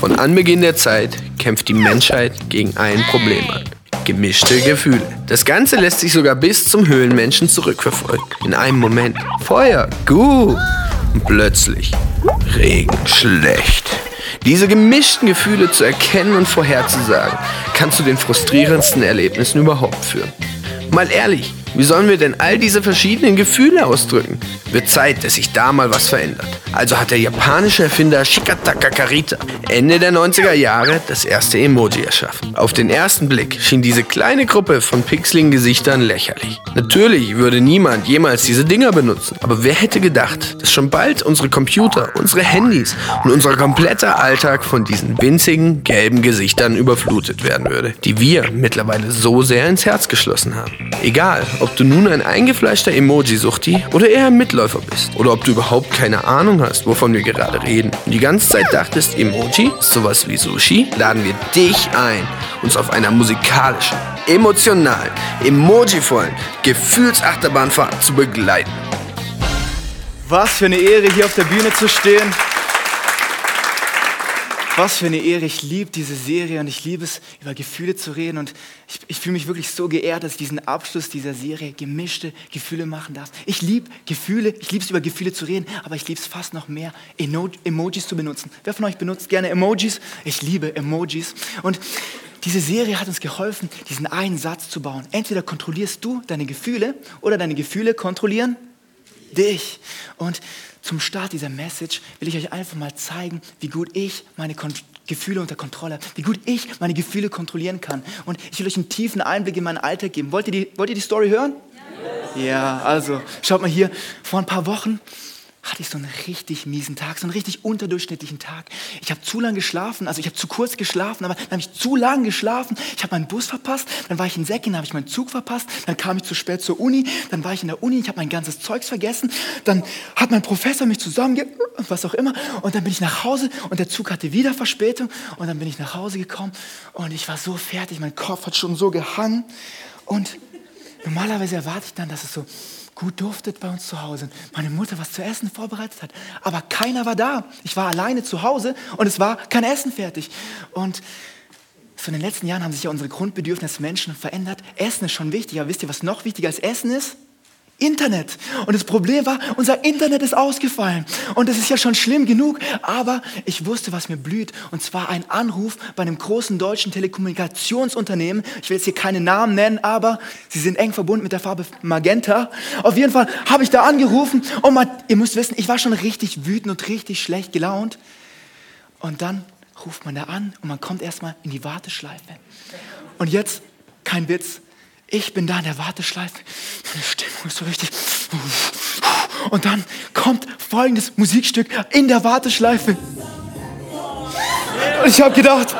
Von Anbeginn der Zeit kämpft die Menschheit gegen ein Problem an. Gemischte Gefühle. Das Ganze lässt sich sogar bis zum Höhlenmenschen zurückverfolgen. In einem Moment Feuer, gut. Und plötzlich Regen, schlecht. Diese gemischten Gefühle zu erkennen und vorherzusagen, kann zu den frustrierendsten Erlebnissen überhaupt führen. Mal ehrlich, wie sollen wir denn all diese verschiedenen Gefühle ausdrücken? Wird Zeit, dass sich da mal was verändert. Also hat der japanische Erfinder Shikataka Karita Ende der 90er Jahre das erste Emoji erschaffen. Auf den ersten Blick schien diese kleine Gruppe von pixeligen Gesichtern lächerlich. Natürlich würde niemand jemals diese Dinger benutzen. Aber wer hätte gedacht, dass schon bald unsere Computer, unsere Handys und unser kompletter Alltag von diesen winzigen gelben Gesichtern überflutet werden würde, die wir mittlerweile so sehr ins Herz geschlossen haben. Egal, ob du nun ein eingefleischter Emoji-Suchti oder eher ein Mitläufer bist oder ob du überhaupt keine Ahnung hast, wovon wir gerade reden und die ganze Zeit dachtest, Emoji sowas wie Sushi, laden wir dich ein, uns auf einer musikalischen, emotionalen, emojivollen Gefühlsachterbahnfahrt zu begleiten. Was für eine Ehre, hier auf der Bühne zu stehen. Was für eine Ehre. Ich liebe diese Serie und ich liebe es, über Gefühle zu reden. Und ich, ich fühle mich wirklich so geehrt, dass ich diesen Abschluss dieser Serie gemischte Gefühle machen darf. Ich liebe Gefühle, ich liebe es, über Gefühle zu reden, aber ich liebe es fast noch mehr, Eno Emojis zu benutzen. Wer von euch benutzt gerne Emojis? Ich liebe Emojis. Und diese Serie hat uns geholfen, diesen einen Satz zu bauen. Entweder kontrollierst du deine Gefühle oder deine Gefühle kontrollieren dich. Und zum Start dieser Message will ich euch einfach mal zeigen, wie gut ich meine Kon Gefühle unter Kontrolle habe, wie gut ich meine Gefühle kontrollieren kann. Und ich will euch einen tiefen Einblick in meinen Alltag geben. Wollt ihr die, wollt ihr die Story hören? Ja. ja, also schaut mal hier, vor ein paar Wochen hatte ich so einen richtig miesen Tag, so einen richtig unterdurchschnittlichen Tag. Ich habe zu lange geschlafen, also ich habe zu kurz geschlafen, aber dann habe ich zu lange geschlafen. Ich habe meinen Bus verpasst, dann war ich in Säcken, dann habe ich meinen Zug verpasst, dann kam ich zu spät zur Uni, dann war ich in der Uni, ich habe mein ganzes Zeugs vergessen, dann hat mein Professor mich zusammenge... was auch immer und dann bin ich nach Hause und der Zug hatte wieder Verspätung und dann bin ich nach Hause gekommen und ich war so fertig, mein Kopf hat schon so gehangen und normalerweise erwarte ich dann, dass es so gut duftet bei uns zu Hause. Meine Mutter was zu essen vorbereitet hat. Aber keiner war da. Ich war alleine zu Hause und es war kein Essen fertig. Und so in den letzten Jahren haben sich ja unsere Grundbedürfnisse Menschen verändert. Essen ist schon wichtig, aber wisst ihr, was noch wichtiger als Essen ist? Internet. Und das Problem war, unser Internet ist ausgefallen. Und das ist ja schon schlimm genug. Aber ich wusste, was mir blüht. Und zwar ein Anruf bei einem großen deutschen Telekommunikationsunternehmen. Ich will jetzt hier keine Namen nennen, aber sie sind eng verbunden mit der Farbe Magenta. Auf jeden Fall habe ich da angerufen. Und man, ihr müsst wissen, ich war schon richtig wütend und richtig schlecht gelaunt. Und dann ruft man da an und man kommt erstmal in die Warteschleife. Und jetzt, kein Witz, ich bin da in der Warteschleife. Meine Stimmung ist so richtig. Und dann kommt folgendes Musikstück in der Warteschleife. Und ich habe gedacht,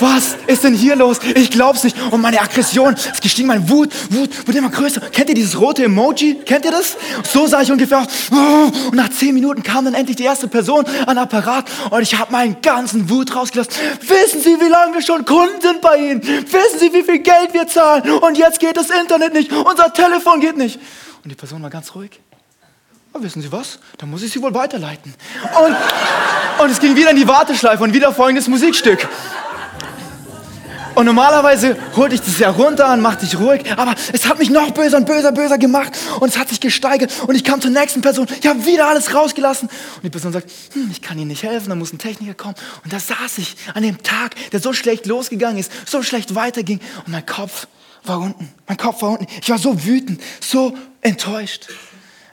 was ist denn hier los? Ich glaub's nicht. Und meine Aggression ist gestiegen, meine Wut, Wut wird immer größer. Kennt ihr dieses rote Emoji? Kennt ihr das? So sah ich ungefähr aus. Und nach zehn Minuten kam dann endlich die erste Person an Apparat und ich habe meinen ganzen Wut rausgelassen. Wissen Sie, wie lange wir schon Kunden sind bei Ihnen? Wissen Sie, wie viel Geld wir zahlen? Und jetzt geht das Internet nicht, unser Telefon geht nicht. Und die Person war ganz ruhig. Aber wissen Sie was? Da muss ich Sie wohl weiterleiten. Und, und es ging wieder in die Warteschleife und wieder folgendes Musikstück. Und normalerweise holte ich das ja runter und machte dich ruhig, aber es hat mich noch böser und böser, böser gemacht und es hat sich gesteigert und ich kam zur nächsten Person, ich habe wieder alles rausgelassen. Und die Person sagt, hm, ich kann Ihnen nicht helfen, da muss ein Techniker kommen. Und da saß ich an dem Tag, der so schlecht losgegangen ist, so schlecht weiterging und mein Kopf war unten, mein Kopf war unten, ich war so wütend, so enttäuscht.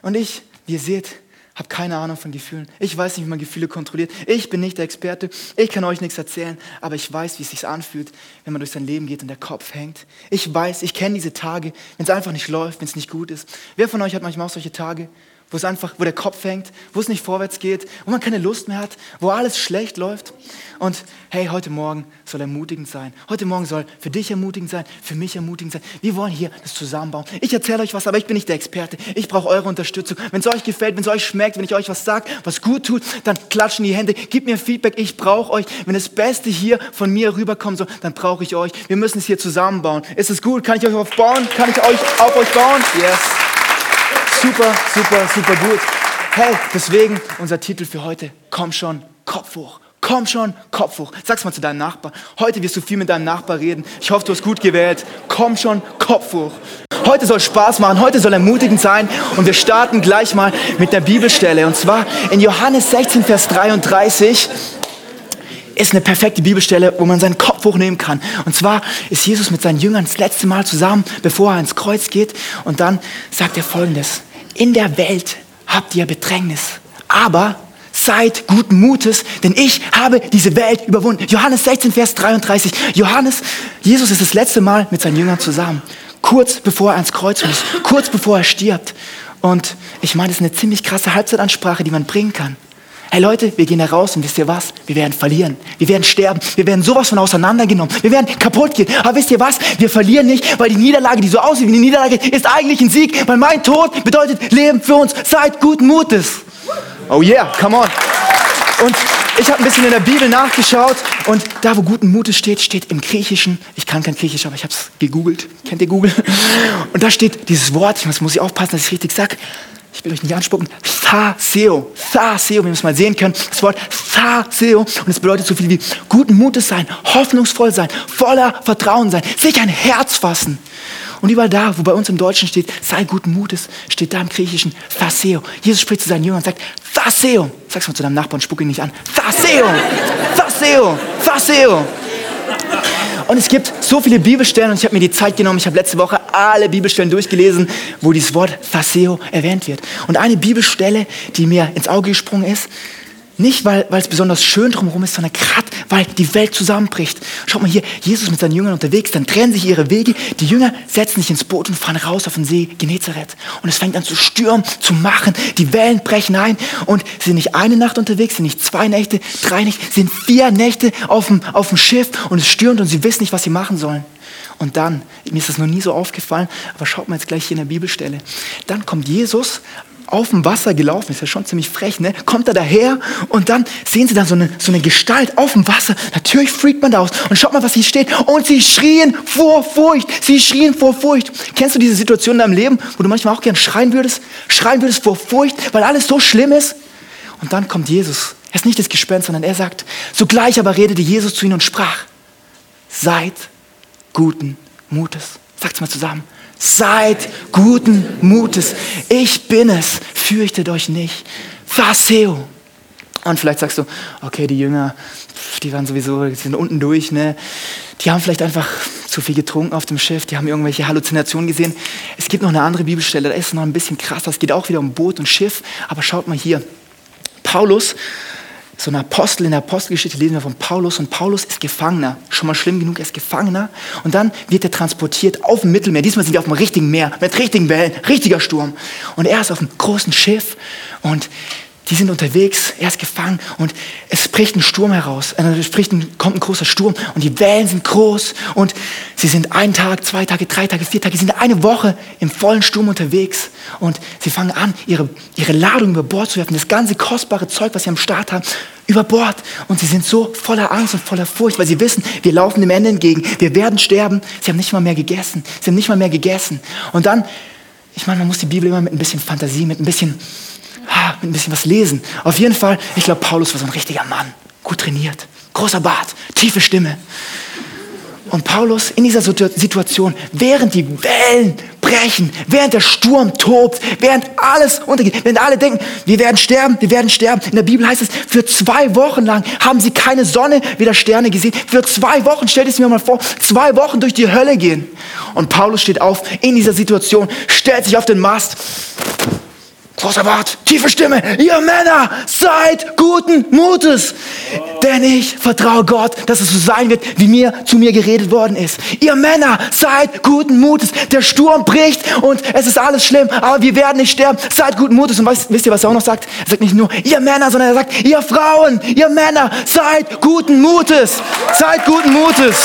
Und ich, wie ihr seht, habe keine Ahnung von Gefühlen. Ich weiß nicht, wie man Gefühle kontrolliert. Ich bin nicht der Experte. Ich kann euch nichts erzählen. Aber ich weiß, wie es sich anfühlt, wenn man durch sein Leben geht und der Kopf hängt. Ich weiß, ich kenne diese Tage, wenn es einfach nicht läuft, wenn es nicht gut ist. Wer von euch hat manchmal auch solche Tage, wo es einfach, wo der Kopf hängt, wo es nicht vorwärts geht, wo man keine Lust mehr hat, wo alles schlecht läuft. Und hey, heute Morgen soll ermutigend sein. Heute Morgen soll für dich ermutigend sein, für mich ermutigend sein. Wir wollen hier das zusammenbauen. Ich erzähle euch was, aber ich bin nicht der Experte. Ich brauche eure Unterstützung. Wenn es euch gefällt, wenn es euch schmeckt, wenn ich euch was sage, was gut tut, dann klatschen die Hände. Gib mir Feedback. Ich brauche euch. Wenn das Beste hier von mir rüberkommt, so, dann brauche ich euch. Wir müssen es hier zusammenbauen. Ist es gut? Kann ich euch aufbauen? Kann ich euch auf euch bauen? Yes. Super, super, super gut. Hey, deswegen unser Titel für heute. Komm schon, Kopf hoch. Komm schon, Kopf hoch. Sag's mal zu deinem Nachbar. Heute wirst du viel mit deinem Nachbar reden. Ich hoffe, du hast gut gewählt. Komm schon, Kopf hoch. Heute soll Spaß machen, heute soll ermutigend sein und wir starten gleich mal mit der Bibelstelle. Und zwar in Johannes 16, Vers 33 ist eine perfekte Bibelstelle, wo man seinen Kopf hochnehmen kann. Und zwar ist Jesus mit seinen Jüngern das letzte Mal zusammen, bevor er ins Kreuz geht. Und dann sagt er folgendes. In der Welt habt ihr Bedrängnis, aber seid guten Mutes, denn ich habe diese Welt überwunden. Johannes 16, Vers 33. Johannes, Jesus ist das letzte Mal mit seinen Jüngern zusammen. Kurz bevor er ans Kreuz muss, kurz bevor er stirbt. Und ich meine, das ist eine ziemlich krasse Halbzeitansprache, die man bringen kann. Hey Leute, wir gehen da raus und wisst ihr was? Wir werden verlieren. Wir werden sterben. Wir werden sowas von auseinandergenommen. Wir werden kaputt gehen. Aber wisst ihr was? Wir verlieren nicht, weil die Niederlage, die so aussieht wie eine Niederlage, ist eigentlich ein Sieg. Weil mein Tod bedeutet Leben für uns. Seid guten Mutes. Oh yeah, come on. Und ich habe ein bisschen in der Bibel nachgeschaut und da, wo guten Mutes steht, steht im Griechischen, ich kann kein Griechisch, aber ich habe es gegoogelt. Kennt ihr Google? Und da steht dieses Wort, das muss ich aufpassen, dass ich richtig sage, ich will euch nicht anspucken, Thaseo, Thaseo, wie wir es mal sehen können, das Wort Thaseo und es bedeutet so viel wie guten Mutes sein, hoffnungsvoll sein, voller Vertrauen sein, sich ein Herz fassen. Und überall da, wo bei uns im Deutschen steht, sei guten Mutes, steht da im Griechischen Thaseo. Jesus spricht zu seinen Jüngern und sagt, Thaseo. Sag's mal zu deinem Nachbarn, spuck ihn nicht an. Thaseo, Thaseo, Thaseo. Und es gibt so viele Bibelstellen und ich habe mir die Zeit genommen, ich habe letzte Woche alle Bibelstellen durchgelesen, wo dieses Wort Thaseo erwähnt wird. Und eine Bibelstelle, die mir ins Auge gesprungen ist, nicht, weil, es besonders schön drumherum ist, sondern gerade, weil die Welt zusammenbricht. Schaut mal hier, Jesus mit seinen Jüngern unterwegs, dann trennen sich ihre Wege. Die Jünger setzen sich ins Boot und fahren raus auf den See Genezareth. Und es fängt an zu stürmen, zu machen. Die Wellen brechen ein und sie sind nicht eine Nacht unterwegs, sind nicht zwei Nächte, drei Nächte, sind vier Nächte auf dem, auf dem Schiff und es stürmt und sie wissen nicht, was sie machen sollen. Und dann, mir ist das noch nie so aufgefallen, aber schaut mal jetzt gleich hier in der Bibelstelle. Dann kommt Jesus auf dem Wasser gelaufen, ist ja schon ziemlich frech, ne? Kommt er daher und dann sehen sie dann so eine, so eine Gestalt auf dem Wasser. Natürlich freakt man da aus. Und schaut mal, was hier steht. Und sie schrien vor Furcht. Sie schrien vor Furcht. Kennst du diese Situation in deinem Leben, wo du manchmal auch gern schreien würdest? Schreien würdest vor Furcht, weil alles so schlimm ist? Und dann kommt Jesus. Er ist nicht das Gespenst, sondern er sagt, sogleich aber redete Jesus zu ihnen und sprach, seid guten Mutes. Sagt's mal zusammen. Seid guten Mutes. Ich bin es. Fürchtet euch nicht. Phaseo. Und vielleicht sagst du, okay, die Jünger, die waren sowieso, die sind unten durch, ne? Die haben vielleicht einfach zu viel getrunken auf dem Schiff, die haben irgendwelche Halluzinationen gesehen. Es gibt noch eine andere Bibelstelle, da ist es noch ein bisschen krasser. Es geht auch wieder um Boot und Schiff. Aber schaut mal hier. Paulus so ein Apostel in der Apostelgeschichte lesen wir von Paulus und Paulus ist Gefangener. Schon mal schlimm genug, er ist Gefangener. Und dann wird er transportiert auf dem Mittelmeer. Diesmal sind wir auf dem richtigen Meer, mit richtigen Wellen, richtiger Sturm. Und er ist auf einem großen Schiff und die sind unterwegs, er ist gefangen und es bricht ein Sturm heraus. Äh, es bricht ein, kommt ein großer Sturm und die Wellen sind groß und sie sind einen Tag, zwei Tage, drei Tage, vier Tage, sie sind eine Woche im vollen Sturm unterwegs und sie fangen an, ihre, ihre Ladung über Bord zu werfen, das ganze kostbare Zeug, was sie am Start haben, über Bord. Und sie sind so voller Angst und voller Furcht, weil sie wissen, wir laufen dem Ende entgegen, wir werden sterben. Sie haben nicht mal mehr gegessen, sie haben nicht mal mehr gegessen. Und dann, ich meine, man muss die Bibel immer mit ein bisschen Fantasie, mit ein bisschen ein bisschen was lesen. Auf jeden Fall, ich glaube, Paulus war so ein richtiger Mann. Gut trainiert, großer Bart, tiefe Stimme. Und Paulus in dieser Situation, während die Wellen brechen, während der Sturm tobt, während alles untergeht, während alle denken, wir werden sterben, wir werden sterben. In der Bibel heißt es, für zwei Wochen lang haben sie keine Sonne, weder Sterne gesehen. Für zwei Wochen, stellt es mir mal vor, zwei Wochen durch die Hölle gehen. Und Paulus steht auf in dieser Situation, stellt sich auf den Mast Großer Bart, tiefe Stimme, ihr Männer, seid guten Mutes. Denn ich vertraue Gott, dass es so sein wird, wie mir zu mir geredet worden ist. Ihr Männer, seid guten Mutes. Der Sturm bricht und es ist alles schlimm, aber wir werden nicht sterben. Seid guten Mutes. Und weißt, wisst ihr, was er auch noch sagt? Er sagt nicht nur, ihr Männer, sondern er sagt, ihr Frauen, ihr Männer, seid guten Mutes. Seid guten Mutes.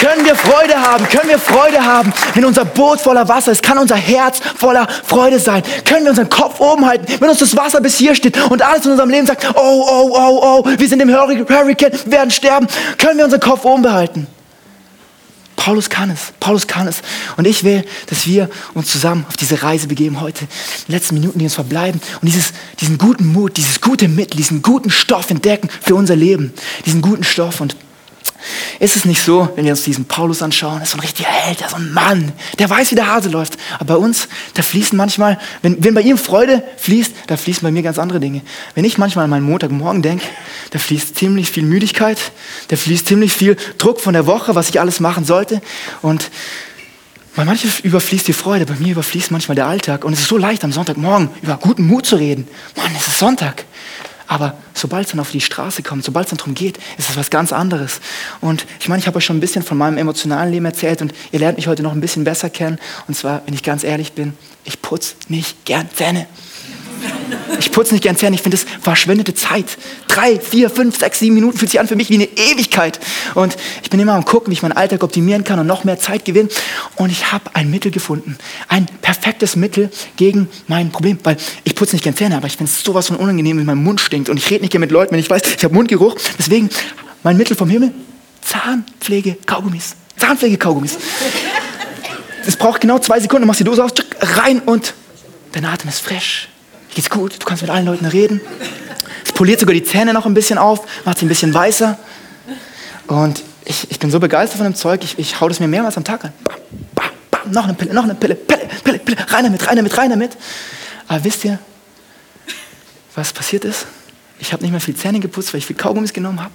Können wir Freude haben? Können wir Freude haben, wenn unser Boot voller Wasser ist? Kann unser Herz voller Freude sein? Können wir unseren Kopf oben halten, wenn uns das Wasser bis hier steht und alles in unserem Leben sagt, oh, oh, oh, oh, wir sind im Hurricane, werden sterben? Können wir unseren Kopf oben behalten? Paulus kann es. Paulus kann es. Und ich will, dass wir uns zusammen auf diese Reise begeben heute. Die letzten Minuten, die uns verbleiben. Und dieses, diesen guten Mut, dieses gute Mittel, diesen guten Stoff entdecken für unser Leben. Diesen guten Stoff. Und ist es nicht so, wenn wir uns diesen Paulus anschauen, ist so ein richtiger Held, so ein Mann, der weiß, wie der Hase läuft. Aber bei uns, da fließen manchmal, wenn, wenn bei ihm Freude fließt, da fließen bei mir ganz andere Dinge. Wenn ich manchmal an meinen Montagmorgen denke, da fließt ziemlich viel Müdigkeit, da fließt ziemlich viel Druck von der Woche, was ich alles machen sollte. Und bei manchen überfließt die Freude, bei mir überfließt manchmal der Alltag. Und es ist so leicht, am Sonntagmorgen über guten Mut zu reden. Mann, es ist Sonntag. Aber sobald es dann auf die Straße kommt, sobald es dann darum geht, ist es was ganz anderes. Und ich meine, ich habe euch schon ein bisschen von meinem emotionalen Leben erzählt und ihr lernt mich heute noch ein bisschen besser kennen. Und zwar, wenn ich ganz ehrlich bin, ich putze nicht gern Zähne. Ich putze nicht gern Zähne, ich finde es verschwendete Zeit. Drei, vier, fünf, sechs, sieben Minuten fühlt sich an für mich wie eine Ewigkeit. Und ich bin immer am gucken, wie ich meinen Alltag optimieren kann und noch mehr Zeit gewinnen. Und ich habe ein Mittel gefunden. Ein perfektes Mittel gegen mein Problem. Weil ich putze nicht gern Zähne, aber ich finde es sowas von unangenehm, wenn mein Mund stinkt. Und ich rede nicht gern mit Leuten, wenn ich weiß, ich habe Mundgeruch. Deswegen mein Mittel vom Himmel, Zahnpflege-Kaugummis. Zahnpflege-Kaugummis. Es braucht genau zwei Sekunden, du machst die Dose aus, rein und dein Atem ist frisch geht's gut, du kannst mit allen Leuten reden. Es poliert sogar die Zähne noch ein bisschen auf, macht sie ein bisschen weißer. Und ich, ich bin so begeistert von dem Zeug, ich, ich hau das mir mehrmals am Tag an. Bam, bam, bam, noch eine Pille, noch eine Pille, Pille, Pille, Pille, rein damit, rein damit, rein damit. Aber wisst ihr, was passiert ist? Ich habe nicht mehr viel Zähne geputzt, weil ich viel Kaugummis genommen habe.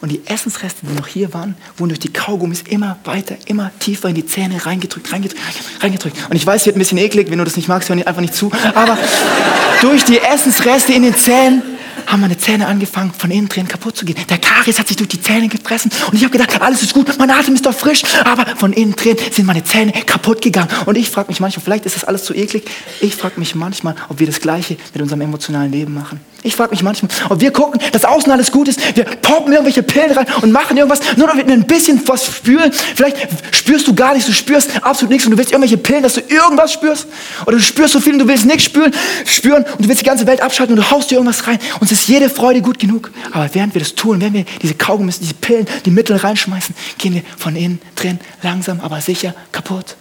Und die Essensreste, die noch hier waren, wurden durch die Kaugummis immer weiter, immer tiefer in die Zähne reingedrückt, reingedrückt, reingedrückt. Und ich weiß, es wird ein bisschen eklig, wenn du das nicht magst, hör einfach nicht zu. Aber durch die Essensreste in den Zähnen haben meine Zähne angefangen, von innen drin kaputt zu gehen. Der Karies hat sich durch die Zähne gefressen und ich habe gedacht, alles ist gut, mein Atem ist doch frisch, aber von innen drin sind meine Zähne kaputt gegangen. Und ich frage mich manchmal, vielleicht ist das alles zu eklig, ich frage mich manchmal, ob wir das Gleiche mit unserem emotionalen Leben machen. Ich frage mich manchmal, ob wir gucken, dass außen alles gut ist, wir poppen irgendwelche Pillen rein und machen irgendwas, nur damit wir ein bisschen was spüren. Vielleicht spürst du gar nichts, du spürst absolut nichts und du willst irgendwelche Pillen, dass du irgendwas spürst. Oder du spürst so viel und du willst nichts spüren, spüren und du willst die ganze Welt abschalten und du haust dir irgendwas rein. Uns ist jede Freude gut genug. Aber während wir das tun, wenn wir diese Kaugummis, diese Pillen, die Mittel reinschmeißen, gehen wir von innen drin langsam, aber sicher kaputt.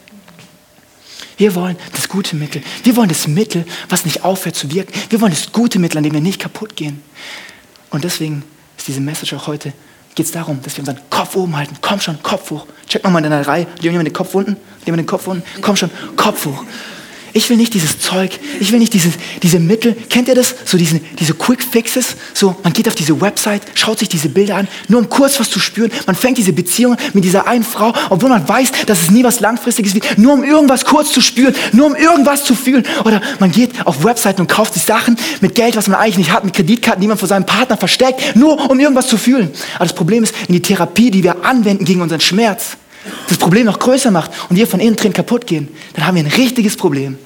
Wir wollen das gute Mittel. Wir wollen das Mittel, was nicht aufhört zu wirken. Wir wollen das gute Mittel, an dem wir nicht kaputt gehen. Und deswegen ist diese Message auch heute, geht es darum, dass wir unseren Kopf oben halten. Komm schon, Kopf hoch. Check mal in deiner Reihe. Hat jemand den Kopf unten? Hat jemand den Kopf unten? Komm schon, Kopf hoch. Ich will nicht dieses Zeug, ich will nicht dieses, diese Mittel. Kennt ihr das? So diese, diese Quick Fixes. So, man geht auf diese Website, schaut sich diese Bilder an, nur um kurz was zu spüren. Man fängt diese Beziehung mit dieser einen Frau, obwohl man weiß, dass es nie was Langfristiges wird, nur um irgendwas kurz zu spüren, nur um irgendwas zu fühlen. Oder man geht auf Webseiten und kauft sich Sachen mit Geld, was man eigentlich nicht hat, mit Kreditkarten, die man vor seinem Partner versteckt, nur um irgendwas zu fühlen. Aber das Problem ist, in die Therapie, die wir anwenden gegen unseren Schmerz, das Problem noch größer macht und wir von innen drin kaputt gehen, dann haben wir ein richtiges Problem.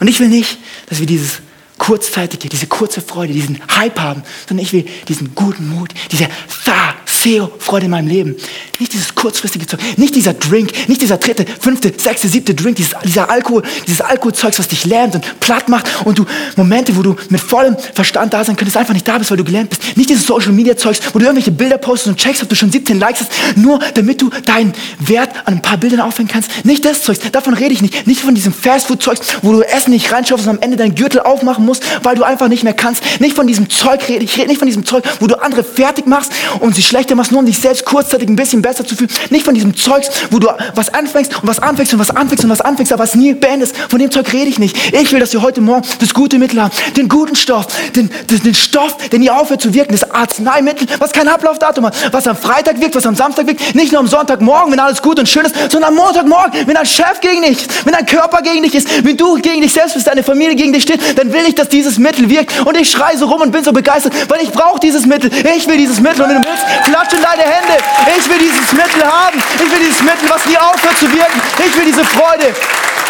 Und ich will nicht, dass wir dieses kurzzeitige, diese kurze Freude, diesen Hype haben, sondern ich will diesen guten Mut, diese Fa Theo, Freude in meinem Leben. Nicht dieses kurzfristige Zeug, nicht dieser Drink, nicht dieser dritte, fünfte, sechste, siebte Drink, dieses, dieser Alkohol, dieses Alkoholzeugs, was dich lähmt und platt macht und du Momente, wo du mit vollem Verstand da sein könntest, einfach nicht da bist, weil du gelähmt bist. Nicht dieses Social Media Zeugs, wo du irgendwelche Bilder postest und checkst, ob du schon 17 Likes hast, nur damit du deinen Wert an ein paar Bildern aufhängen kannst. Nicht das Zeugs, davon rede ich nicht. Nicht von diesem Fastfood-Zeugs, wo du Essen nicht reinschaufst und am Ende deinen Gürtel aufmachen musst, weil du einfach nicht mehr kannst. Nicht von diesem Zeug rede ich. rede nicht von diesem Zeug, wo du andere fertig machst und sie schlechter machst, nur um dich selbst kurzzeitig ein bisschen besser zu fühlen. Nicht von diesem Zeugs, wo du was anfängst und was anfängst und was anfängst und was anfängst, aber was nie beendest. Von dem Zeug rede ich nicht. Ich will, dass wir heute Morgen das gute Mittel haben. Den guten Stoff. Den, den, den Stoff, der nie aufhört zu wirken. Das Arzneimittel, was kein Ablaufdatum hat. Was am Freitag wirkt, was am Samstag wirkt. Nicht nur am Sonntagmorgen, wenn alles gut und schön ist, sondern am Montagmorgen, wenn dein Chef gegen dich ist, wenn dein Körper gegen dich ist, wenn du gegen dich selbst bist, deine Familie gegen dich steht, dann will ich, dass dieses Mittel wirkt. Und ich schreie so rum und bin so begeistert, weil ich brauche dieses Mittel. Ich will dieses Mittel. Und wenn du willst, klatsch in deine Hände. Ich will dieses Mittel haben. Ich will dieses Mittel, was nie aufhört zu wirken. Ich will diese Freude,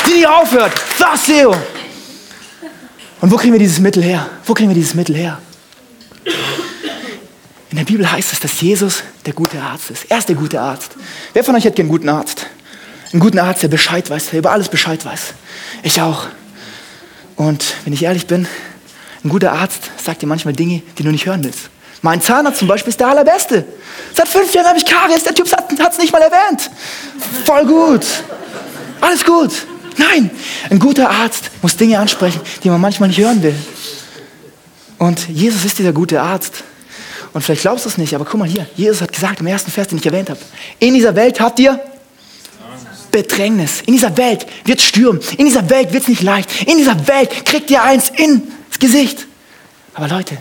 die nie aufhört. Das, Seo. Und wo kriegen wir dieses Mittel her? Wo kriegen wir dieses Mittel her? In der Bibel heißt es, dass Jesus der gute Arzt ist. Er ist der gute Arzt. Wer von euch hat einen guten Arzt? Einen guten Arzt, der Bescheid weiß, der über alles Bescheid weiß. Ich auch. Und wenn ich ehrlich bin, ein guter Arzt sagt dir manchmal Dinge, die du nicht hören willst. Mein Zahnarzt zum Beispiel ist der allerbeste. Seit fünf Jahren habe ich Karies, der Typ hat es nicht mal erwähnt. Voll gut. Alles gut. Nein, ein guter Arzt muss Dinge ansprechen, die man manchmal nicht hören will. Und Jesus ist dieser gute Arzt. Und vielleicht glaubst du es nicht, aber guck mal hier. Jesus hat gesagt im ersten Vers, den ich erwähnt habe. In dieser Welt habt ihr Bedrängnis. In dieser Welt wird es stürmen. In dieser Welt wird es nicht leicht. In dieser Welt kriegt ihr eins ins Gesicht. Aber Leute,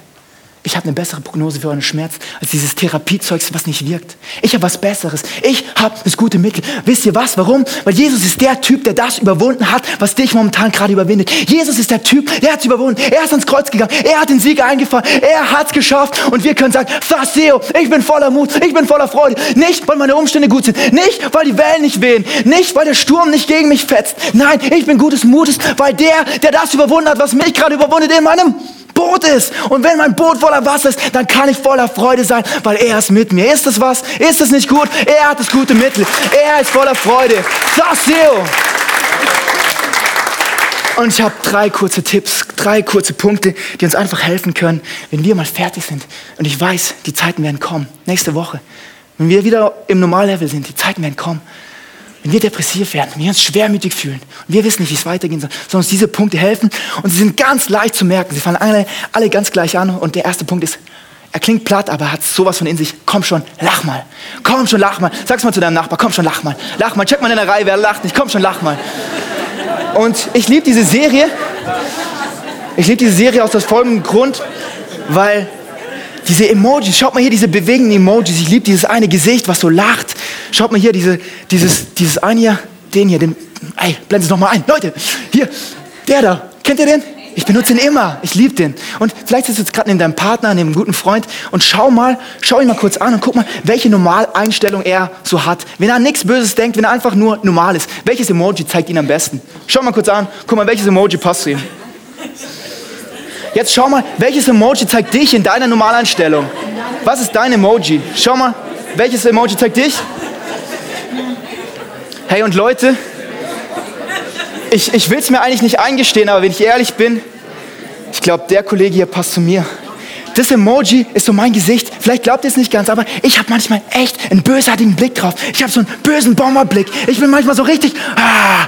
ich habe eine bessere Prognose für euren Schmerz als dieses Therapiezeugs, was nicht wirkt. Ich habe was Besseres. Ich habe das gute Mittel. Wisst ihr was? Warum? Weil Jesus ist der Typ, der das überwunden hat, was dich momentan gerade überwindet. Jesus ist der Typ, der hat es überwunden. Er ist ans Kreuz gegangen. Er hat den Sieg eingefahren. Er hat es geschafft. Und wir können sagen, Faseo, ich bin voller Mut. Ich bin voller Freude. Nicht, weil meine Umstände gut sind. Nicht, weil die Wellen nicht wehen. Nicht, weil der Sturm nicht gegen mich fetzt. Nein, ich bin gutes Mutes, weil der, der das überwunden hat, was mich gerade überwundet in meinem Boot ist. Und wenn mein Boot voller Wasser ist, dann kann ich voller Freude sein, weil er ist mit mir. Ist das was? Ist das nicht gut? Er hat das gute Mittel. Er ist voller Freude. Saseo. Und ich habe drei kurze Tipps, drei kurze Punkte, die uns einfach helfen können, wenn wir mal fertig sind. Und ich weiß, die Zeiten werden kommen. Nächste Woche. Wenn wir wieder im Normallevel sind, die Zeiten werden kommen wenn wir depressiv werden, wenn wir uns schwermütig fühlen und wir wissen nicht, wie es weitergehen soll, sollen uns diese Punkte helfen und sie sind ganz leicht zu merken. Sie fangen alle, alle ganz gleich an und der erste Punkt ist, er klingt platt, aber er hat sowas von in sich. Komm schon, lach mal. Komm schon, lach mal. Sag's mal zu deinem Nachbar, komm schon, lach mal. Lach mal, check mal in der Reihe, wer lacht nicht. Komm schon, lach mal. Und ich liebe diese Serie. Ich liebe diese Serie aus dem folgenden Grund, weil diese Emojis, schaut mal hier diese bewegenden Emojis. Ich liebe dieses eine Gesicht, was so lacht. Schaut mal hier, diese, dieses, dieses eine hier, den hier, den, ey, blenden Sie es nochmal ein. Leute, hier, der da, kennt ihr den? Ich benutze ihn immer. Ich liebe den. Und vielleicht sitzt du jetzt gerade neben deinem Partner, neben einem guten Freund und schau mal, schau ihn mal kurz an und guck mal, welche Normaleinstellung er so hat. Wenn er an nichts Böses denkt, wenn er einfach nur normal ist. Welches Emoji zeigt ihn am besten? Schau mal kurz an. Guck mal, welches Emoji passt zu ihm. Jetzt schau mal, welches Emoji zeigt dich in deiner Normaleinstellung? Was ist dein Emoji? Schau mal, welches Emoji zeigt dich? Hey und Leute, ich, ich will es mir eigentlich nicht eingestehen, aber wenn ich ehrlich bin, ich glaube, der Kollege hier passt zu mir. Das Emoji ist so mein Gesicht. Vielleicht glaubt ihr es nicht ganz, aber ich habe manchmal echt einen bösartigen Blick drauf. Ich habe so einen bösen Bomberblick. Ich bin manchmal so richtig. Ah.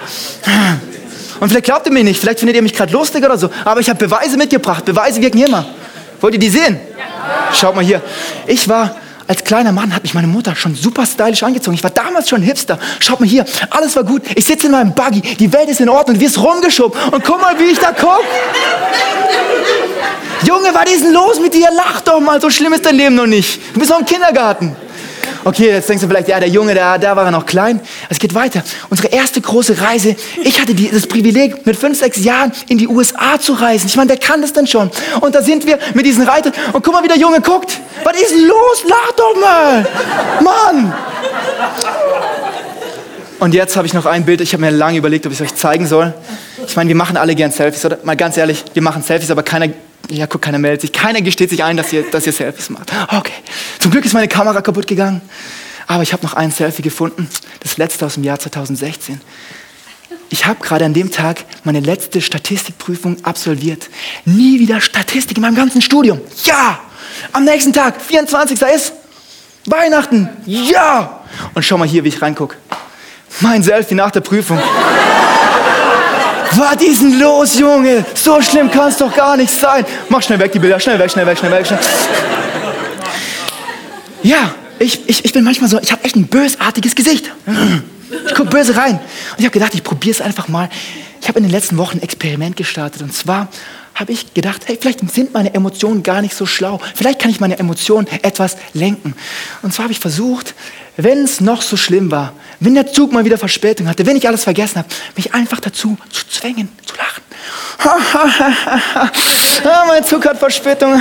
Und vielleicht glaubt ihr mir nicht, vielleicht findet ihr mich gerade lustig oder so, aber ich habe Beweise mitgebracht. Beweise wirken immer. Wollt ihr die sehen? Schaut mal hier. Ich war als kleiner Mann hat mich meine Mutter schon super stylisch angezogen. Ich war damals schon Hipster. Schaut mal hier, alles war gut. Ich sitze in meinem Buggy, die Welt ist in Ordnung, du wirst rumgeschoben. Und guck mal, wie ich da guck. Junge, was ist denn los mit dir? Lach doch mal, so schlimm ist dein Leben noch nicht. Du bist noch im Kindergarten. Okay, jetzt denkst du vielleicht, ja, der Junge, da, da war er noch klein. Es geht weiter. Unsere erste große Reise. Ich hatte die, das Privileg, mit fünf, sechs Jahren in die USA zu reisen. Ich meine, der kann das dann schon. Und da sind wir mit diesen Reitern. Und guck mal, wie der Junge guckt. Was ist denn los? Lach doch mal. Mann. Und jetzt habe ich noch ein Bild. Ich habe mir lange überlegt, ob ich es euch zeigen soll. Ich meine, wir machen alle gern Selfies, oder? Mal ganz ehrlich, wir machen Selfies, aber keiner ja, guck, keiner meldet sich. Keiner gesteht sich ein, dass ihr, dass ihr Selfies macht. Okay. Zum Glück ist meine Kamera kaputt gegangen. Aber ich habe noch ein Selfie gefunden. Das letzte aus dem Jahr 2016. Ich habe gerade an dem Tag meine letzte Statistikprüfung absolviert. Nie wieder Statistik in meinem ganzen Studium. Ja! Am nächsten Tag, 24. ist Weihnachten. Ja! Und schau mal hier, wie ich reinguck. Mein Selfie nach der Prüfung. Was ist denn los, Junge? So schlimm kann es doch gar nicht sein. Mach schnell weg die Bilder, schnell weg, schnell weg, schnell weg. Schnell. Ja, ich, ich, ich bin manchmal so, ich habe echt ein bösartiges Gesicht. Ich gucke böse rein. Und ich habe gedacht, ich probiere es einfach mal. Ich habe in den letzten Wochen ein Experiment gestartet. Und zwar habe ich gedacht, hey, vielleicht sind meine Emotionen gar nicht so schlau. Vielleicht kann ich meine Emotionen etwas lenken. Und zwar habe ich versucht, wenn es noch so schlimm war, wenn der Zug mal wieder Verspätung hatte, wenn ich alles vergessen habe, mich einfach dazu zu zwängen, zu lachen. ah, mein Zug hat Verspätung.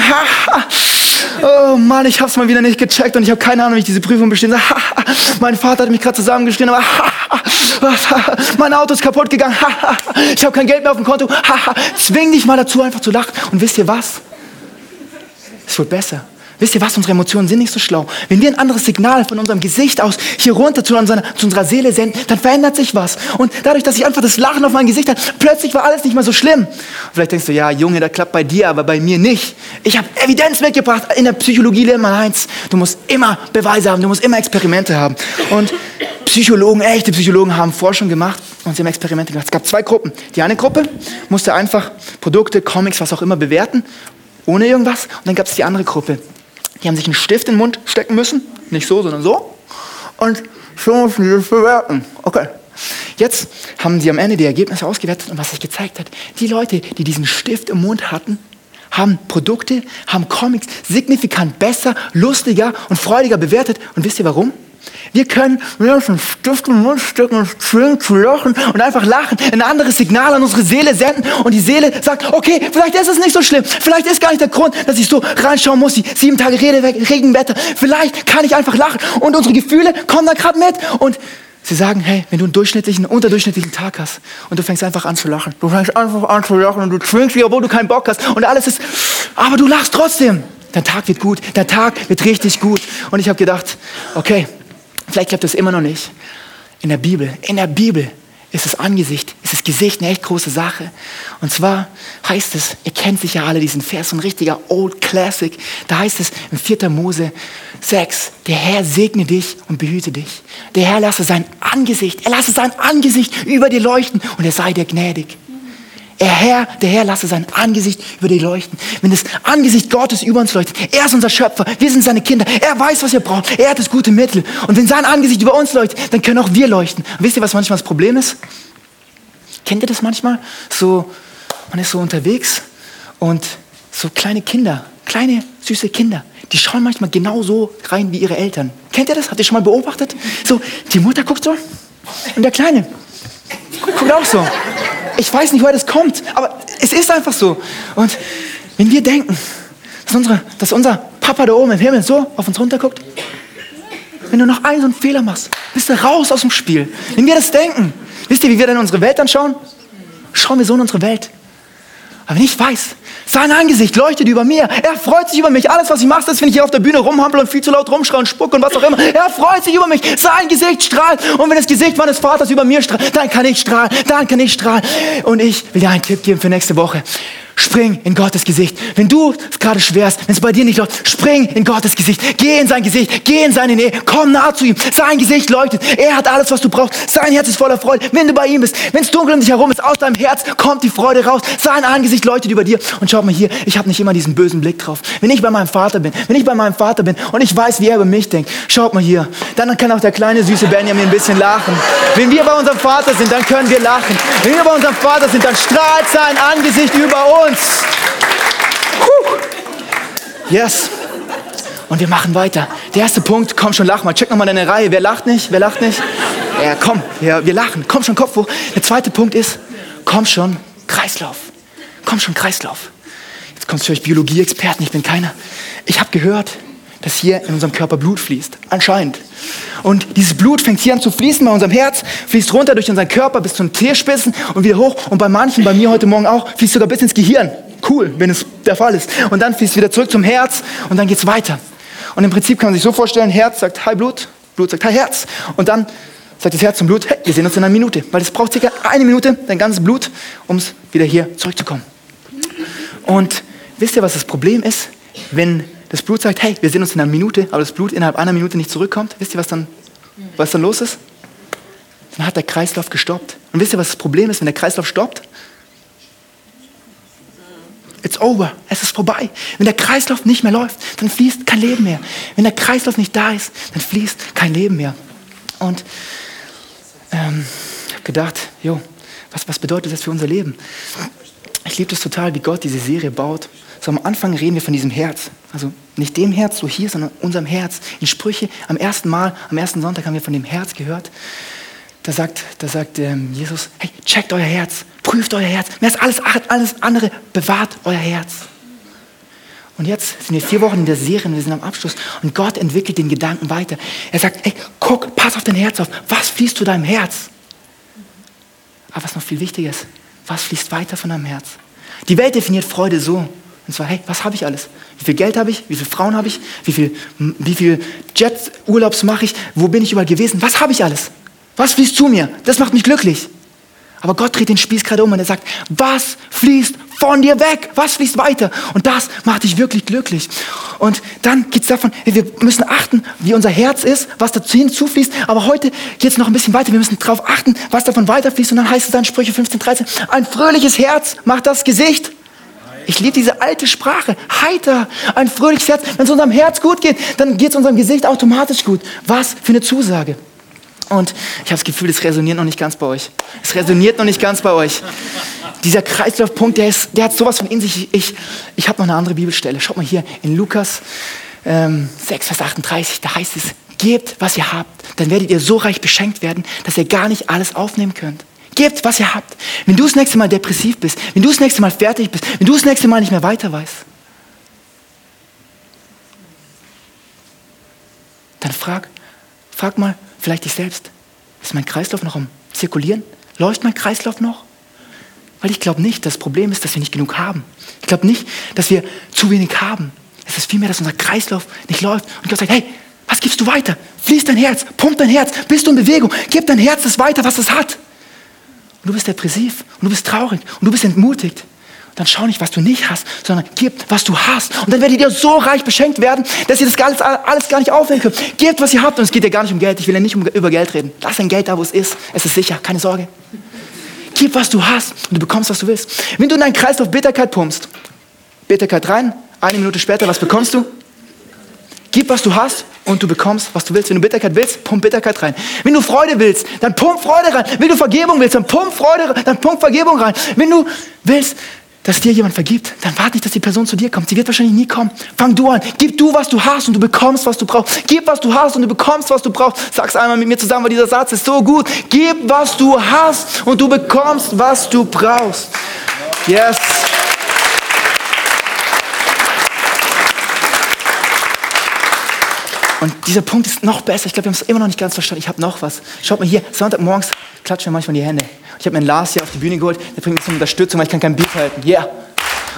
oh Mann, ich habe es mal wieder nicht gecheckt und ich habe keine Ahnung, wie ich diese Prüfung bestehen soll. mein Vater hat mich gerade zusammengeschrien, aber mein Auto ist kaputt gegangen. ich habe kein Geld mehr auf dem Konto. Zwing dich mal dazu, einfach zu lachen. Und wisst ihr was? Es wird besser. Wisst ihr was? Unsere Emotionen sind nicht so schlau. Wenn wir ein anderes Signal von unserem Gesicht aus hier runter zu unserer, zu unserer Seele senden, dann verändert sich was. Und dadurch, dass ich einfach das Lachen auf mein Gesicht hatte, plötzlich war alles nicht mehr so schlimm. Und vielleicht denkst du, ja, Junge, das klappt bei dir, aber bei mir nicht. Ich habe Evidenz mitgebracht. In der Psychologie lernt man eins. Du musst immer Beweise haben, du musst immer Experimente haben. Und Psychologen, echte Psychologen haben Forschung gemacht und sie haben Experimente gemacht. Es gab zwei Gruppen. Die eine Gruppe musste einfach Produkte, Comics, was auch immer bewerten, ohne irgendwas. Und dann gab es die andere Gruppe die haben sich einen Stift in den Mund stecken müssen. Nicht so, sondern so. Und so müssen sie das bewerten. Okay. Jetzt haben sie am Ende die Ergebnisse ausgewertet und was sich gezeigt hat, die Leute, die diesen Stift im Mund hatten, haben Produkte, haben Comics signifikant besser, lustiger und freudiger bewertet. Und wisst ihr warum? Wir können mit uns Stift im Mund stecken und schwingen zu lachen und einfach lachen, ein anderes Signal an unsere Seele senden und die Seele sagt, okay, vielleicht ist es nicht so schlimm, vielleicht ist gar nicht der Grund, dass ich so reinschauen muss, die sieben Tage Regenwetter, vielleicht kann ich einfach lachen und unsere Gefühle kommen da gerade mit und sie sagen, hey, wenn du einen durchschnittlichen, unterdurchschnittlichen Tag hast und du fängst einfach an zu lachen, du fängst einfach an zu lachen und du schwingst dich, obwohl du keinen Bock hast und alles ist, aber du lachst trotzdem. Dein Tag wird gut, dein Tag wird richtig gut. Und ich habe gedacht, okay, Vielleicht klappt das immer noch nicht. In der Bibel, in der Bibel ist das Angesicht, ist das Gesicht eine echt große Sache. Und zwar heißt es, ihr kennt sicher alle diesen Vers, so ein richtiger Old Classic. Da heißt es in 4. Mose 6, der Herr segne dich und behüte dich. Der Herr lasse sein Angesicht, er lasse sein Angesicht über dir leuchten und er sei dir gnädig. Er Herr, der Herr lasse sein Angesicht über dir leuchten. Wenn das Angesicht Gottes über uns leuchtet, er ist unser Schöpfer, wir sind seine Kinder, er weiß, was wir brauchen, er hat das gute Mittel. Und wenn sein Angesicht über uns leuchtet, dann können auch wir leuchten. Und wisst ihr, was manchmal das Problem ist? Kennt ihr das manchmal? So, man ist so unterwegs und so kleine Kinder, kleine süße Kinder, die schauen manchmal genau so rein wie ihre Eltern. Kennt ihr das? Habt ihr schon mal beobachtet? So, die Mutter guckt so und der Kleine guckt auch so. Ich weiß nicht, woher das kommt, aber es ist einfach so. Und wenn wir denken, dass, unsere, dass unser Papa da oben im Himmel so auf uns runterguckt, wenn du noch einen so einen Fehler machst, bist du raus aus dem Spiel. Wenn wir das denken, wisst ihr, wie wir denn unsere Welt anschauen? Schauen wir so in unsere Welt. Aber wenn ich weiß, sein Angesicht leuchtet über mir, er freut sich über mich. Alles, was ich mache, ist, wenn ich hier auf der Bühne rumhampel und viel zu laut rumschreie und spucke und was auch immer. Er freut sich über mich. Sein Gesicht strahlt. Und wenn das Gesicht meines Vaters über mir strahlt, dann kann ich strahlen, dann kann ich strahlen. Und ich will dir einen Tipp geben für nächste Woche. Spring in Gottes Gesicht. Wenn du es gerade schwerst, wenn es bei dir nicht läuft, spring in Gottes Gesicht. Geh in sein Gesicht, geh in seine Nähe, komm nah zu ihm. Sein Gesicht leuchtet. Er hat alles, was du brauchst. Sein Herz ist voller Freude. Wenn du bei ihm bist, wenn es dunkel um dich herum ist, aus deinem Herz kommt die Freude raus. Sein Angesicht leuchtet über dir. Und schau mal hier, ich habe nicht immer diesen bösen Blick drauf. Wenn ich bei meinem Vater bin, wenn ich bei meinem Vater bin und ich weiß, wie er über mich denkt, schaut mal hier, dann kann auch der kleine süße Benjamin ein bisschen lachen. Wenn wir bei unserem Vater sind, dann können wir lachen. Wenn wir bei unserem Vater sind, dann strahlt sein Angesicht über uns. Yes. Und wir machen weiter. Der erste Punkt, komm schon, lach mal. Check nochmal deine Reihe. Wer lacht nicht? Wer lacht nicht? Ja, komm, ja, wir lachen. Komm schon, Kopf hoch. Der zweite Punkt ist, komm schon, Kreislauf. Komm schon, Kreislauf. Jetzt kommst du euch Biologie-Experten, ich bin keiner. Ich habe gehört, dass hier in unserem Körper Blut fließt. Anscheinend. Und dieses Blut fängt hier an zu fließen bei unserem Herz, fließt runter durch unseren Körper bis zu den Zehspitzen und wieder hoch. Und bei manchen, bei mir heute Morgen auch, fließt sogar bis ins Gehirn. Cool, wenn es der Fall ist. Und dann fließt es wieder zurück zum Herz und dann geht es weiter. Und im Prinzip kann man sich so vorstellen, Herz sagt Hi Blut, Blut sagt Hi Herz. Und dann sagt das Herz zum Blut, hey, wir sehen uns in einer Minute. Weil es braucht circa eine Minute, dein ganzes Blut, um es wieder hier zurückzukommen. Und wisst ihr, was das Problem ist? Wenn das Blut sagt, hey, wir sehen uns in einer Minute, aber das Blut innerhalb einer Minute nicht zurückkommt, wisst ihr, was dann, was dann los ist? Dann hat der Kreislauf gestoppt. Und wisst ihr, was das Problem ist, wenn der Kreislauf stoppt? It's over. Es ist vorbei. Wenn der Kreislauf nicht mehr läuft, dann fließt kein Leben mehr. Wenn der Kreislauf nicht da ist, dann fließt kein Leben mehr. Und ähm, ich habe gedacht, jo, was, was bedeutet das für unser Leben? Ich liebe das total, wie Gott diese Serie baut. So am Anfang reden wir von diesem Herz. Also nicht dem Herz, so hier, sondern unserem Herz. In Sprüche, am ersten Mal, am ersten Sonntag haben wir von dem Herz gehört. Da sagt, da sagt ähm, Jesus, hey, checkt euer Herz, prüft euer Herz. Mehr als alles, alles andere, bewahrt euer Herz. Und jetzt sind wir vier Wochen in der Serie und wir sind am Abschluss und Gott entwickelt den Gedanken weiter. Er sagt, ey, guck, pass auf dein Herz auf. Was fließt zu deinem Herz? Aber was noch viel wichtiger ist, was fließt weiter von deinem Herz? Die Welt definiert Freude so. Und zwar, hey, was habe ich alles? Wie viel Geld habe ich? Wie viele Frauen habe ich? Wie viel, wie viel Jet-Urlaubs mache ich? Wo bin ich überall gewesen? Was habe ich alles? Was fließt zu mir? Das macht mich glücklich. Aber Gott dreht den Spieß gerade um und er sagt, was fließt von dir weg? Was fließt weiter? Und das macht dich wirklich glücklich. Und dann geht es davon, wir müssen achten, wie unser Herz ist, was dazu hinzufließt. Aber heute geht es noch ein bisschen weiter. Wir müssen darauf achten, was davon weiterfließt. Und dann heißt es dann Sprüche 15, 13, ein fröhliches Herz macht das Gesicht. Ich liebe diese alte Sprache. Heiter, ein fröhliches Herz. Wenn es unserem Herz gut geht, dann geht es unserem Gesicht automatisch gut. Was für eine Zusage. Und ich habe das Gefühl, es resoniert noch nicht ganz bei euch. Es resoniert noch nicht ganz bei euch. Dieser Kreislaufpunkt, der, ist, der hat sowas von in sich. Ich, ich habe noch eine andere Bibelstelle. Schaut mal hier in Lukas ähm, 6, Vers 38. Da heißt es, gebt, was ihr habt. Dann werdet ihr so reich beschenkt werden, dass ihr gar nicht alles aufnehmen könnt. Gebt, was ihr habt. Wenn du das nächste Mal depressiv bist, wenn du das nächste Mal fertig bist, wenn du das nächste Mal nicht mehr weiter weißt, dann frag, frag mal, vielleicht dich selbst. Ist mein Kreislauf noch am Zirkulieren? Läuft mein Kreislauf noch? Weil ich glaube nicht, das Problem ist, dass wir nicht genug haben. Ich glaube nicht, dass wir zu wenig haben. Es ist vielmehr, dass unser Kreislauf nicht läuft. Und Gott sagt, hey, was gibst du weiter? Fließt dein Herz, pumpt dein Herz, bist du in Bewegung, gib dein Herz das weiter, was es hat. Und du bist depressiv und du bist traurig und du bist entmutigt dann schau nicht, was du nicht hast, sondern gib, was du hast. Und dann werdet ihr so reich beschenkt werden, dass ihr das alles, alles gar nicht aufhören könnt. Gebt, was ihr habt. Und es geht ja gar nicht um Geld. Ich will ja nicht um, über Geld reden. Lass dein Geld da, wo es ist. Es ist sicher, keine Sorge. Gib, was du hast und du bekommst, was du willst. Wenn du in deinen Kreislauf Bitterkeit pumpst, Bitterkeit rein, eine Minute später, was bekommst du? Gib, was du hast und du bekommst, was du willst. Wenn du Bitterkeit willst, pump Bitterkeit rein. Wenn du Freude willst, dann pump Freude rein. Wenn du Vergebung willst, dann pump Freude, rein, dann pump Vergebung rein. Wenn du willst, dass dir jemand vergibt, dann warte nicht, dass die Person zu dir kommt. Sie wird wahrscheinlich nie kommen. Fang du an. Gib du, was du hast und du bekommst, was du brauchst. Gib, was du hast und du bekommst, was du brauchst. Sag's einmal mit mir zusammen, weil dieser Satz ist so gut. Gib, was du hast und du bekommst, was du brauchst. Yes. Und dieser Punkt ist noch besser. Ich glaube, wir haben es immer noch nicht ganz verstanden. Ich habe noch was. Schaut mal hier, Sonntagmorgens klatschen wir manchmal in die Hände. Ich habe mir Lars hier auf die Bühne geholt, der bringt mir so Unterstützung, weil ich kann kein Beat halten. Yeah.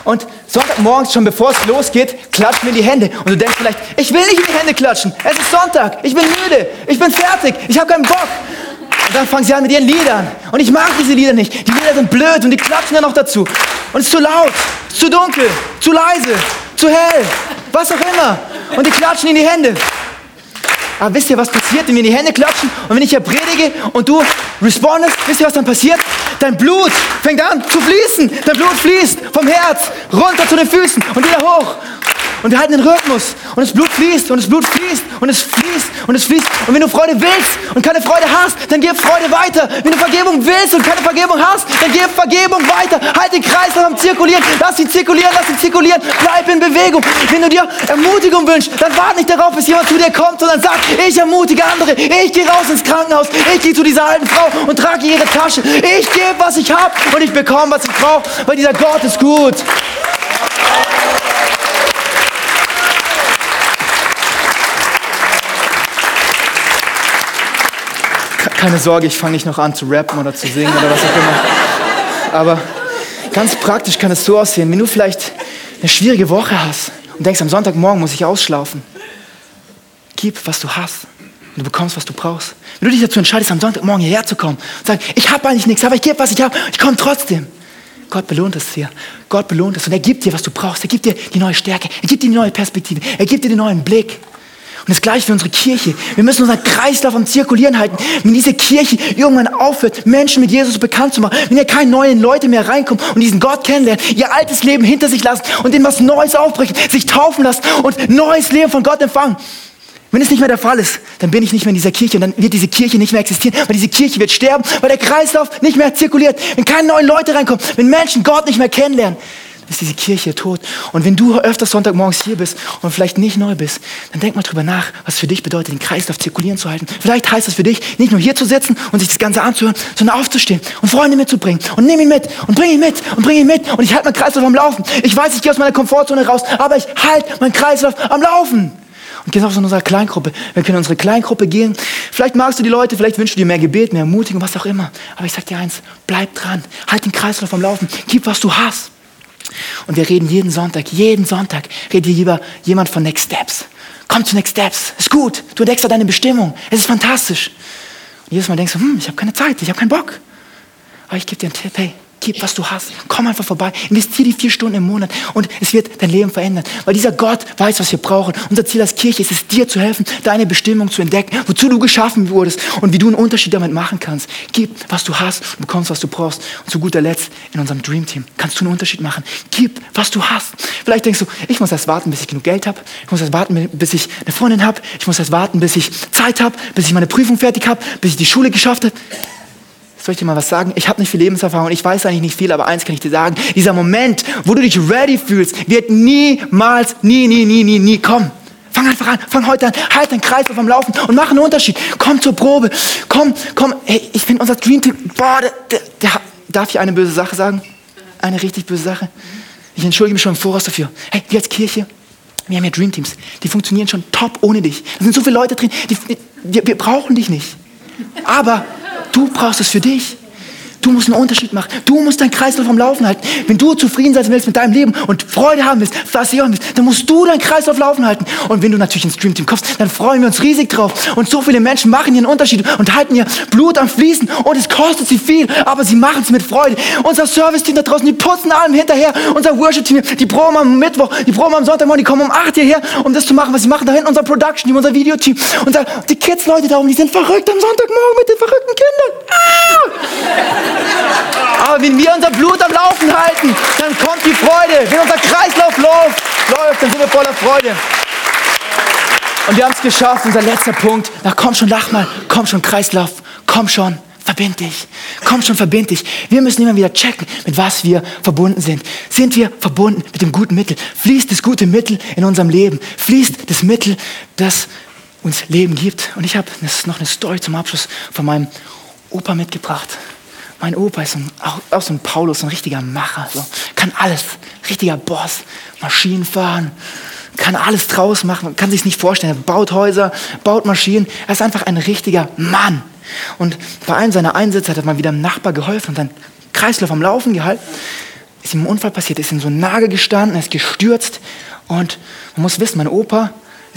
Und Sonntagmorgens, schon bevor es losgeht, klatschen wir in die Hände. Und du denkst vielleicht, ich will nicht in die Hände klatschen. Es ist Sonntag, ich bin müde, ich bin fertig, ich habe keinen Bock. Und dann fangen sie an mit ihren Liedern. Und ich mag diese Lieder nicht. Die Lieder sind blöd und die klatschen dann noch dazu. Und es ist zu laut, zu dunkel, zu leise, zu hell, was auch immer. Und die klatschen in die Hände. Aber wisst ihr, was passiert, wenn wir in die Hände klatschen und wenn ich hier predige und du respondest, wisst ihr, was dann passiert? Dein Blut fängt an zu fließen. Dein Blut fließt vom Herz runter zu den Füßen und wieder hoch. Und wir halten den Rhythmus. Und das Blut fließt und das Blut fließt und es fließt und es fließt. Und wenn du Freude willst und keine Freude hast, dann gib Freude weiter. Wenn du Vergebung willst und keine Vergebung hast, dann gib Vergebung weiter. Halt den Kreis am Zirkulieren. Lass ihn zirkulieren, lass ihn zirkulieren. Bleib in Bewegung. Wenn du dir Ermutigung wünschst, dann warte nicht darauf, bis jemand zu dir kommt, sondern sag, ich ermutige andere. Ich gehe raus ins Krankenhaus. Ich gehe zu dieser alten Frau und trage ihre Tasche. Ich gebe, was ich habe und ich bekomme, was ich brauche, weil dieser Gott ist gut. Keine Sorge, ich fange nicht noch an zu rappen oder zu singen oder was auch immer. Aber ganz praktisch kann es so aussehen, wenn du vielleicht eine schwierige Woche hast und denkst, am Sonntagmorgen muss ich ausschlafen. Gib, was du hast. Und du bekommst, was du brauchst. Wenn du dich dazu entscheidest, am Sonntagmorgen hierher zu kommen und sagst, ich habe eigentlich nichts, aber ich gebe, was ich habe, ich komme trotzdem. Gott belohnt es dir. Gott belohnt es und er gibt dir, was du brauchst. Er gibt dir die neue Stärke. Er gibt dir die neue Perspektive. Er gibt dir den neuen Blick. Und das gleiche für unsere Kirche. Wir müssen unseren Kreislauf am Zirkulieren halten. Wenn diese Kirche irgendwann aufhört, Menschen mit Jesus bekannt zu machen, wenn ja keine neuen Leute mehr reinkommen und diesen Gott kennenlernen, ihr altes Leben hinter sich lassen und in was Neues aufbrechen, sich taufen lassen und neues Leben von Gott empfangen. Wenn es nicht mehr der Fall ist, dann bin ich nicht mehr in dieser Kirche und dann wird diese Kirche nicht mehr existieren, weil diese Kirche wird sterben, weil der Kreislauf nicht mehr zirkuliert. Wenn keine neuen Leute reinkommen, wenn Menschen Gott nicht mehr kennenlernen, ist diese Kirche tot. Und wenn du öfters Sonntagmorgens hier bist und vielleicht nicht neu bist, dann denk mal drüber nach, was für dich bedeutet, den Kreislauf zirkulieren zu halten. Vielleicht heißt es für dich, nicht nur hier zu sitzen und sich das Ganze anzuhören, sondern aufzustehen und Freunde mitzubringen und nimm ihn mit und bring ihn mit und bring ihn mit und ich halte meinen Kreislauf am Laufen. Ich weiß, ich gehe aus meiner Komfortzone raus, aber ich halte meinen Kreislauf am Laufen. Und genauso in unserer Kleingruppe. Wir können in unsere Kleingruppe gehen. Vielleicht magst du die Leute, vielleicht wünschst du dir mehr Gebet, mehr Ermutigung, was auch immer. Aber ich sag dir eins, bleib dran. Halt den Kreislauf am Laufen. Gib, was du hast. Und wir reden jeden Sonntag, jeden Sonntag redet hier lieber jemand von Next Steps. Komm zu Next Steps. Ist gut. Du entdeckst deine Bestimmung. Es ist fantastisch. Und jedes Mal denkst du, hm, ich habe keine Zeit, ich habe keinen Bock. Aber ich gebe dir einen Tipp, hey, Gib, was du hast. Komm einfach vorbei. Investier die vier Stunden im Monat und es wird dein Leben verändern. Weil dieser Gott weiß, was wir brauchen. Unser Ziel als Kirche ist es, dir zu helfen, deine Bestimmung zu entdecken, wozu du geschaffen wurdest und wie du einen Unterschied damit machen kannst. Gib, was du hast und bekommst, was du brauchst. Und zu guter Letzt in unserem Dream Team kannst du einen Unterschied machen. Gib, was du hast. Vielleicht denkst du, ich muss erst warten, bis ich genug Geld habe. Ich muss erst warten, bis ich eine Freundin habe. Ich muss erst warten, bis ich Zeit habe, bis ich meine Prüfung fertig habe, bis ich die Schule geschafft habe soll ich dir mal was sagen? Ich habe nicht viel Lebenserfahrung, ich weiß eigentlich nicht viel, aber eins kann ich dir sagen. Dieser Moment, wo du dich ready fühlst, wird niemals, nie, nie, nie, nie, nie kommen. Fang einfach an, fang heute an, halt deinen Kreis auf am Laufen und mach einen Unterschied. Komm zur Probe, komm, komm. Hey, ich finde unser Dream Team, boah, der, der, der, darf ich eine böse Sache sagen? Eine richtig böse Sache? Ich entschuldige mich schon im Voraus dafür. Hey, wir als Kirche, wir haben ja Dream Teams, die funktionieren schon top ohne dich. Da sind so viele Leute drin, die, die, wir brauchen dich nicht. Aber Du brauchst es für dich. Du musst einen Unterschied machen. Du musst deinen Kreislauf am Laufen halten. Wenn du zufrieden sein willst mit deinem Leben und Freude haben willst, was willst, dann musst du deinen Kreislauf laufen halten. Und wenn du natürlich ins Dream Team kommst, dann freuen wir uns riesig drauf. Und so viele Menschen machen hier einen Unterschied und halten ihr Blut am Fließen. Und es kostet sie viel, aber sie machen es mit Freude. Unser Service-Team da draußen, die putzen allem hinterher. Unser Worship-Team, die proben am Mittwoch, die proben am Sonntagmorgen, die kommen um 8 hierher, um das zu machen, was sie machen. Da hinten unser Production-Team, unser Videoteam. Unser, die Kids-Leute da oben, die sind verrückt am Sonntagmorgen mit den verrückten Kindern. Ah! Aber wenn wir unser Blut am Laufen halten, dann kommt die Freude. Wenn unser Kreislauf läuft, läuft dann sind wir voller Freude. Und wir haben es geschafft, unser letzter Punkt. Na komm schon, lach mal. Komm schon, Kreislauf. Komm schon, verbind dich. Komm schon, verbind dich. Wir müssen immer wieder checken, mit was wir verbunden sind. Sind wir verbunden mit dem guten Mittel? Fließt das gute Mittel in unserem Leben? Fließt das Mittel, das uns Leben gibt? Und ich habe noch eine Story zum Abschluss von meinem Opa mitgebracht. Mein Opa ist ein, auch, auch so ein Paulus, ein richtiger Macher. So. Kann alles. Richtiger Boss. Maschinen fahren. Kann alles draus machen. Kann sich nicht vorstellen. Er baut Häuser, baut Maschinen. Er ist einfach ein richtiger Mann. Und bei einem seiner Einsätze hat er mal wieder einem Nachbar geholfen und seinen Kreislauf am Laufen gehalten. Ist ihm ein Unfall passiert, ist in so einem Nagel gestanden, er ist gestürzt. Und man muss wissen, mein Opa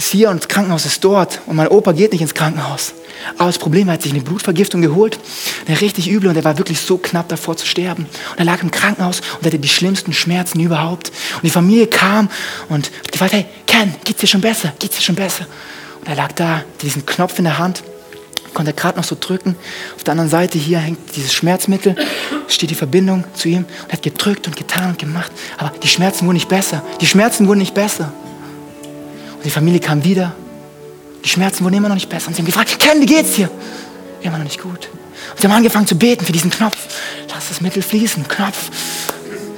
ist hier und das Krankenhaus ist dort. Und mein Opa geht nicht ins Krankenhaus. Aber das Problem er hat sich eine Blutvergiftung geholt. Der richtig übel und er war wirklich so knapp davor zu sterben. Und er lag im Krankenhaus und hatte die schlimmsten Schmerzen überhaupt. Und die Familie kam und gefragt, hey, Ken, geht's dir schon besser? Geht's dir schon besser? Und er lag da, diesen Knopf in der Hand, konnte er gerade noch so drücken. Auf der anderen Seite hier hängt dieses Schmerzmittel, steht die Verbindung zu ihm. Und er hat gedrückt und getan und gemacht. Aber die Schmerzen wurden nicht besser. Die Schmerzen wurden nicht besser. Und die Familie kam wieder die Schmerzen wurden immer noch nicht besser. Und sie haben gefragt, Ken, wie geht's dir? Immer noch nicht gut. Und sie haben angefangen zu beten für diesen Knopf. Lass das Mittel fließen, Knopf.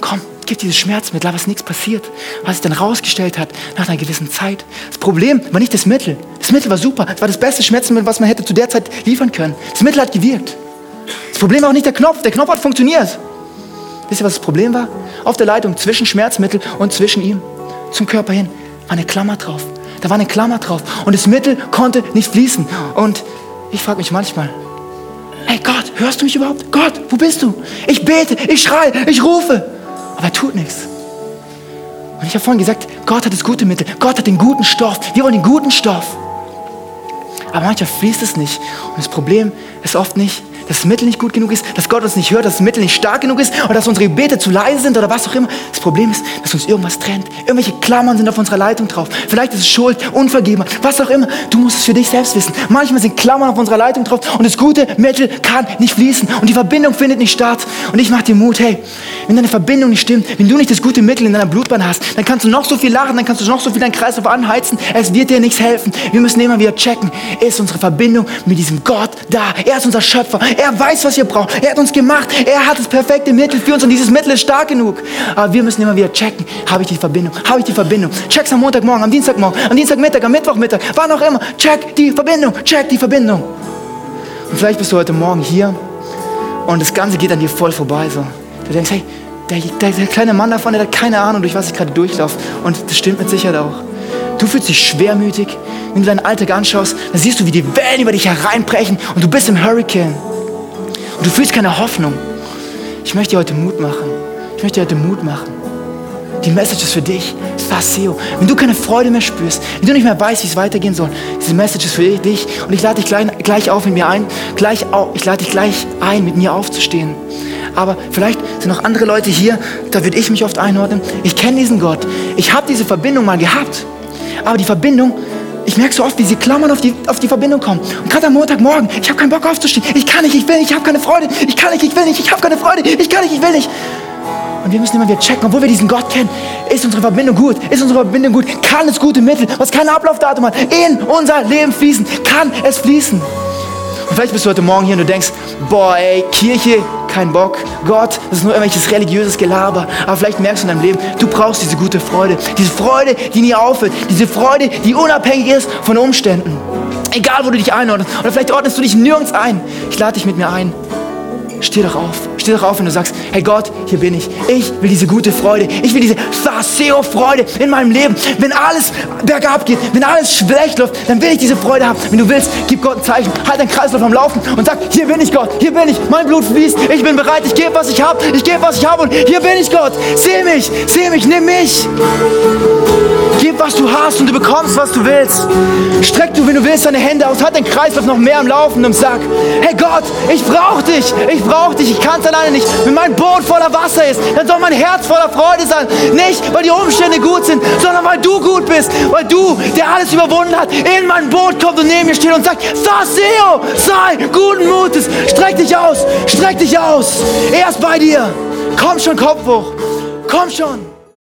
Komm, gib dieses Schmerzmittel, aber es ist nichts passiert. Was sich dann rausgestellt hat, nach einer gewissen Zeit. Das Problem war nicht das Mittel. Das Mittel war super. Es war das beste Schmerzmittel, was man hätte zu der Zeit liefern können. Das Mittel hat gewirkt. Das Problem war auch nicht der Knopf. Der Knopf hat funktioniert. Wisst ihr, was das Problem war? Auf der Leitung zwischen Schmerzmittel und zwischen ihm, zum Körper hin, war eine Klammer drauf. Da war eine Klammer drauf. Und das Mittel konnte nicht fließen. Und ich frage mich manchmal, hey Gott, hörst du mich überhaupt? Gott, wo bist du? Ich bete, ich schreie, ich rufe. Aber er tut nichts. Und ich habe vorhin gesagt, Gott hat das gute Mittel. Gott hat den guten Stoff. Wir wollen den guten Stoff. Aber manchmal fließt es nicht. Und das Problem ist oft nicht, dass das Mittel nicht gut genug ist, dass Gott uns nicht hört, dass das Mittel nicht stark genug ist oder dass unsere Gebete zu leise sind oder was auch immer. Das Problem ist, dass uns irgendwas trennt. Irgendwelche Klammern sind auf unserer Leitung drauf. Vielleicht ist es Schuld, Unvergeben, was auch immer. Du musst es für dich selbst wissen. Manchmal sind Klammern auf unserer Leitung drauf und das gute Mittel kann nicht fließen und die Verbindung findet nicht statt. Und ich mache dir Mut, hey, wenn deine Verbindung nicht stimmt, wenn du nicht das gute Mittel in deiner Blutbahn hast, dann kannst du noch so viel lachen, dann kannst du noch so viel deinen Kreislauf anheizen. Es wird dir nichts helfen. Wir müssen immer wieder checken, ist unsere Verbindung mit diesem Gott da. Er ist unser Schöpfer. Er weiß, was wir brauchen. Er hat uns gemacht. Er hat das perfekte Mittel für uns und dieses Mittel ist stark genug. Aber wir müssen immer wieder checken, habe ich die Verbindung? Habe ich die Verbindung? Check's am Montagmorgen, am Dienstagmorgen, am Dienstagmittag, am Mittwochmittag, wann auch immer. Check die Verbindung, check die Verbindung. Und vielleicht bist du heute Morgen hier und das Ganze geht an dir voll vorbei. So. Du denkst, hey, der, der, der kleine Mann davon, der hat keine Ahnung, durch was ich gerade durchlaufe. Und das stimmt mit Sicherheit auch. Du fühlst dich schwermütig. Wenn du deinen Alltag anschaust, dann siehst du, wie die Wellen über dich hereinbrechen und du bist im Hurricane. Und du fühlst keine Hoffnung. Ich möchte dir heute Mut machen. Ich möchte dir heute Mut machen. die Message ist für dich. Faseo. Wenn du keine Freude mehr spürst, wenn du nicht mehr weißt, wie es weitergehen soll, diese Message ist für dich. Und ich lade dich gleich, gleich auf mit mir ein. Gleich auf, ich lade dich gleich ein, mit mir aufzustehen. Aber vielleicht sind noch andere Leute hier, da würde ich mich oft einordnen. Ich kenne diesen Gott. Ich habe diese Verbindung mal gehabt. Aber die Verbindung, ich merke so oft, wie sie klammern auf die, auf die Verbindung kommen. Und gerade am Montagmorgen, ich habe keinen Bock aufzustehen. Ich kann nicht, ich will nicht, ich habe keine Freude. Ich kann nicht, ich will nicht, ich habe keine Freude. Ich kann nicht, ich will nicht. Und wir müssen immer wieder checken, obwohl wir diesen Gott kennen, ist unsere Verbindung gut? Ist unsere Verbindung gut? Kann es gute Mittel, was kein Ablaufdatum hat, in unser Leben fließen? Kann es fließen? Und vielleicht bist du heute Morgen hier und du denkst, boah, ey, Kirche, kein Bock. Gott, das ist nur irgendwelches religiöses Gelaber. Aber vielleicht merkst du in deinem Leben, du brauchst diese gute Freude. Diese Freude, die nie aufhört. Diese Freude, die unabhängig ist von Umständen. Egal, wo du dich einordnest. Oder vielleicht ordnest du dich nirgends ein. Ich lade dich mit mir ein. Steh doch auf. Steh doch auf, wenn du sagst, hey Gott, hier bin ich. Ich will diese gute Freude. Ich will diese Faseo-Freude in meinem Leben. Wenn alles bergab geht, wenn alles schlecht läuft, dann will ich diese Freude haben. Wenn du willst, gib Gott ein Zeichen. Halt deinen Kreislauf am Laufen und sag, hier bin ich Gott. Hier bin ich. Mein Blut fließt. Ich bin bereit. Ich gebe, was ich habe. Ich gebe, was ich habe. Und hier bin ich Gott. Seh mich. Seh mich. Nimm mich. Gib, was du hast und du bekommst, was du willst. Streck du, wenn du willst, deine Hände aus. Halt deinen Kreislauf noch mehr am Laufen und sag, hey Gott, ich brauche dich. Ich brauche dich. Ich kann es alleine nicht. Wenn mein Boot voller Wasser ist, dann soll mein Herz voller Freude sein. Nicht, weil die Umstände gut sind, sondern weil du gut bist. Weil du, der alles überwunden hat, in mein Boot kommt und neben mir steht und sagt, Faseo, sei guten Mutes. Streck dich aus. Streck dich aus. Er ist bei dir. Komm schon, Kopf hoch. Komm schon.